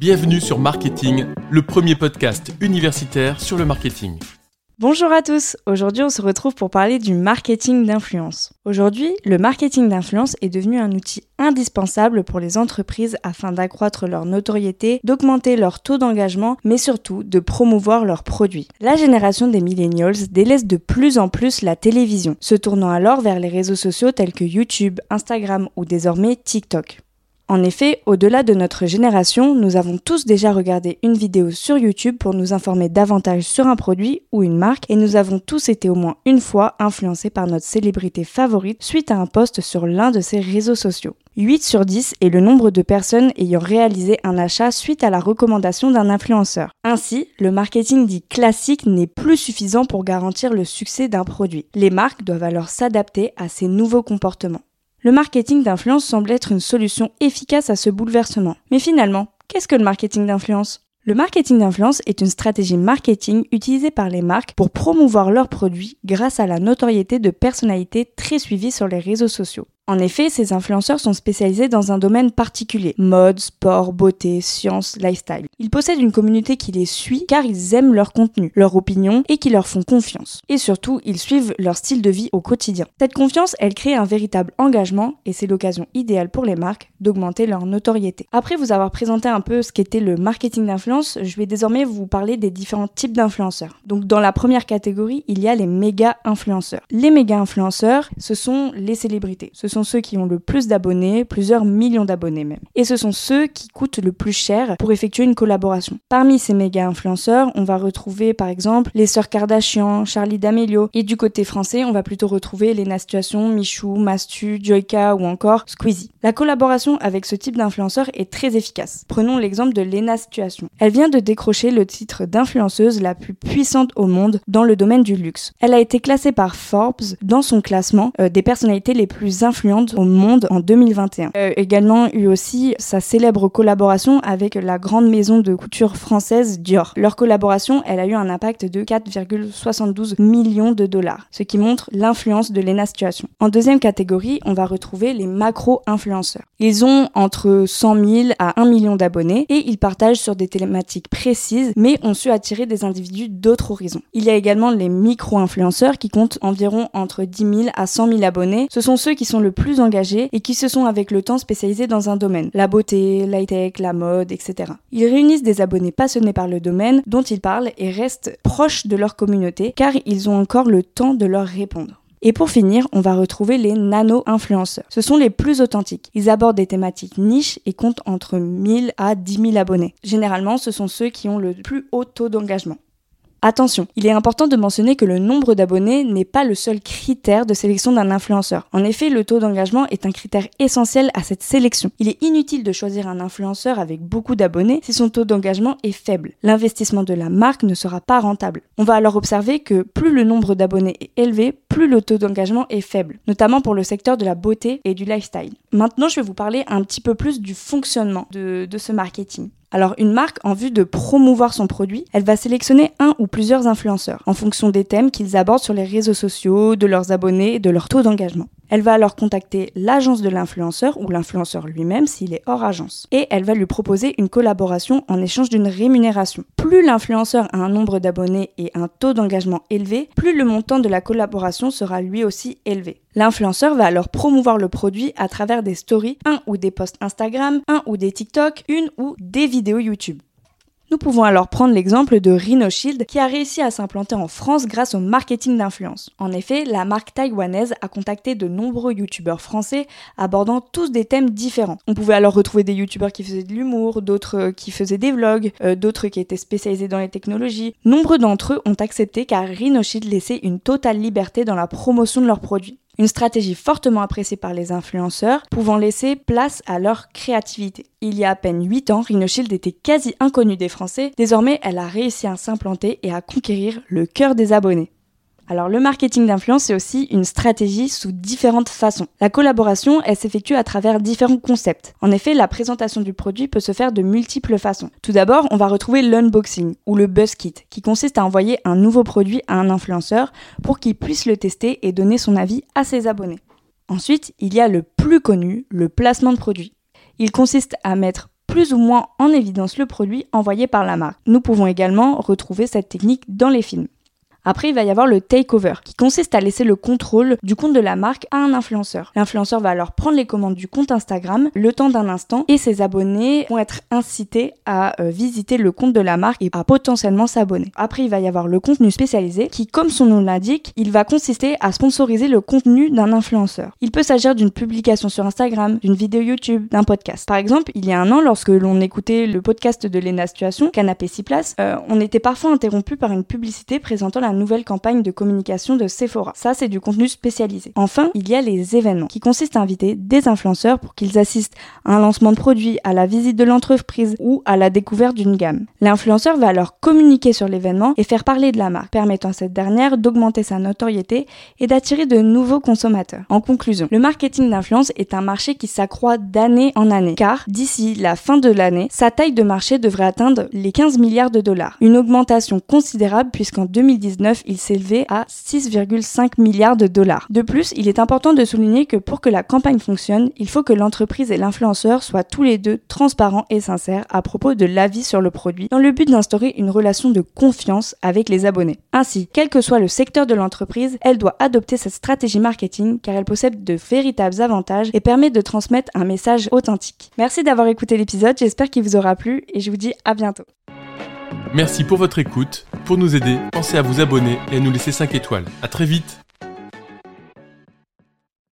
Bienvenue sur Marketing, le premier podcast universitaire sur le marketing. Bonjour à tous, aujourd'hui on se retrouve pour parler du marketing d'influence. Aujourd'hui, le marketing d'influence est devenu un outil indispensable pour les entreprises afin d'accroître leur notoriété, d'augmenter leur taux d'engagement, mais surtout de promouvoir leurs produits. La génération des millennials délaisse de plus en plus la télévision, se tournant alors vers les réseaux sociaux tels que YouTube, Instagram ou désormais TikTok. En effet, au-delà de notre génération, nous avons tous déjà regardé une vidéo sur YouTube pour nous informer davantage sur un produit ou une marque et nous avons tous été au moins une fois influencés par notre célébrité favorite suite à un post sur l'un de ces réseaux sociaux. 8 sur 10 est le nombre de personnes ayant réalisé un achat suite à la recommandation d'un influenceur. Ainsi, le marketing dit classique n'est plus suffisant pour garantir le succès d'un produit. Les marques doivent alors s'adapter à ces nouveaux comportements. Le marketing d'influence semble être une solution efficace à ce bouleversement. Mais finalement, qu'est-ce que le marketing d'influence? Le marketing d'influence est une stratégie marketing utilisée par les marques pour promouvoir leurs produits grâce à la notoriété de personnalités très suivies sur les réseaux sociaux. En effet, ces influenceurs sont spécialisés dans un domaine particulier, mode, sport, beauté, science, lifestyle. Ils possèdent une communauté qui les suit car ils aiment leur contenu, leur opinion et qui leur font confiance. Et surtout, ils suivent leur style de vie au quotidien. Cette confiance, elle crée un véritable engagement et c'est l'occasion idéale pour les marques d'augmenter leur notoriété. Après vous avoir présenté un peu ce qu'était le marketing d'influence, je vais désormais vous parler des différents types d'influenceurs. Donc dans la première catégorie, il y a les méga influenceurs. Les méga influenceurs, ce sont les célébrités. Ce sont ceux qui ont le plus d'abonnés, plusieurs millions d'abonnés même. Et ce sont ceux qui coûtent le plus cher pour effectuer une collaboration. Parmi ces méga influenceurs, on va retrouver par exemple les sœurs Kardashian, Charlie D'Amelio, et du côté français, on va plutôt retrouver Lena Situation, Michou, Mastu, Joyka ou encore Squeezie. La collaboration avec ce type d'influenceur est très efficace. Prenons l'exemple de Lena Situation. Elle vient de décrocher le titre d'influenceuse la plus puissante au monde dans le domaine du luxe. Elle a été classée par Forbes dans son classement euh, des personnalités les plus influentes au monde en 2021. Euh, également eu aussi sa célèbre collaboration avec la grande maison de couture française Dior. Leur collaboration, elle a eu un impact de 4,72 millions de dollars, ce qui montre l'influence de Lena Situation. En deuxième catégorie, on va retrouver les macro-influenceurs. Ils ont entre 100 000 à 1 million d'abonnés et ils partagent sur des thématiques précises, mais ont su attirer des individus d'autres horizons. Il y a également les micro-influenceurs qui comptent environ entre 10 000 à 100 000 abonnés. Ce sont ceux qui sont le plus engagés et qui se sont avec le temps spécialisés dans un domaine, la beauté, l'high-tech, la mode, etc. Ils réunissent des abonnés passionnés par le domaine dont ils parlent et restent proches de leur communauté car ils ont encore le temps de leur répondre. Et pour finir, on va retrouver les nano-influenceurs. Ce sont les plus authentiques. Ils abordent des thématiques niches et comptent entre 1000 à 10 000 abonnés. Généralement, ce sont ceux qui ont le plus haut taux d'engagement. Attention, il est important de mentionner que le nombre d'abonnés n'est pas le seul critère de sélection d'un influenceur. En effet, le taux d'engagement est un critère essentiel à cette sélection. Il est inutile de choisir un influenceur avec beaucoup d'abonnés si son taux d'engagement est faible. L'investissement de la marque ne sera pas rentable. On va alors observer que plus le nombre d'abonnés est élevé, plus le taux d'engagement est faible, notamment pour le secteur de la beauté et du lifestyle. Maintenant, je vais vous parler un petit peu plus du fonctionnement de, ce marketing. Alors une marque, en vue de promouvoir son produit, elle va sélectionner un ou plusieurs influenceurs en fonction des thèmes qu'ils abordent sur les réseaux sociaux, de leurs abonnés de leur taux d'engagement. Elle va alors contacter l'agence de l'influenceur ou l'influenceur lui-même s'il est hors agence. Et elle va lui proposer une collaboration en échange d'une rémunération. Plus l'influenceur a un nombre d'abonnés et un taux d'engagement élevé, plus le montant de la collaboration sera lui aussi élevé. L'influenceur va alors promouvoir le produit à travers des stories, un ou des posts Instagram, un ou des TikTok, une ou des vidéos YouTube. Nous pouvons alors prendre l'exemple de Shield qui a réussi à s'implanter en France grâce au marketing d'influence. En effet, la marque taïwanaise a contacté de nombreux youtubeurs français abordant tous des thèmes différents. On pouvait alors retrouver des youtubeurs qui faisaient de l'humour, d'autres euh, qui faisaient des vlogs, euh, d'autres qui étaient spécialisés dans les technologies. Nombreux d'entre eux ont accepté car Shield laissait une totale liberté dans la promotion de leurs produits. Une stratégie fortement appréciée par les influenceurs, pouvant laisser place à leur créativité. Il y a à peine 8 ans, Rhinoshield était quasi inconnue des Français. Désormais, elle a réussi à s'implanter et à conquérir le cœur des abonnés. Alors le marketing d'influence, c'est aussi une stratégie sous différentes façons. La collaboration, elle s'effectue à travers différents concepts. En effet, la présentation du produit peut se faire de multiples façons. Tout d'abord, on va retrouver l'unboxing ou le buzz kit, qui consiste à envoyer un nouveau produit à un influenceur pour qu'il puisse le tester et donner son avis à ses abonnés. Ensuite, il y a le plus connu, le placement de produit. Il consiste à mettre plus ou moins en évidence le produit envoyé par la marque. Nous pouvons également retrouver cette technique dans les films. Après, il va y avoir le takeover, qui consiste à laisser le contrôle du compte de la marque à un influenceur. L'influenceur va alors prendre les commandes du compte Instagram le temps d'un instant et ses abonnés vont être incités à euh, visiter le compte de la marque et à potentiellement s'abonner. Après, il va y avoir le contenu spécialisé qui, comme son nom l'indique, il va consister à sponsoriser le contenu d'un influenceur. Il peut s'agir d'une publication sur Instagram, d'une vidéo YouTube, d'un podcast. Par exemple, il y a un an, lorsque l'on écoutait le podcast de Lena Situation, Canapé 6 places, euh, on était parfois interrompu par une publicité présentant la nouvelle campagne de communication de Sephora. Ça, c'est du contenu spécialisé. Enfin, il y a les événements, qui consistent à inviter des influenceurs pour qu'ils assistent à un lancement de produit, à la visite de l'entreprise ou à la découverte d'une gamme. L'influenceur va alors communiquer sur l'événement et faire parler de la marque, permettant à cette dernière d'augmenter sa notoriété et d'attirer de nouveaux consommateurs. En conclusion, le marketing d'influence est un marché qui s'accroît d'année en année, car d'ici la fin de l'année, sa taille de marché devrait atteindre les 15 milliards de dollars. Une augmentation considérable puisqu'en 2019, il s'élevait à 6,5 milliards de dollars. De plus, il est important de souligner que pour que la campagne fonctionne, il faut que l'entreprise et l'influenceur soient tous les deux transparents et sincères à propos de l'avis sur le produit, dans le but d'instaurer une relation de confiance avec les abonnés. Ainsi, quel que soit le secteur de l'entreprise, elle doit adopter cette stratégie marketing car elle possède de véritables avantages et permet de transmettre un message authentique. Merci d'avoir écouté l'épisode, j'espère qu'il vous aura plu et je vous dis à bientôt. Merci pour votre écoute. Pour nous aider, pensez à vous abonner et à nous laisser 5 étoiles. À très vite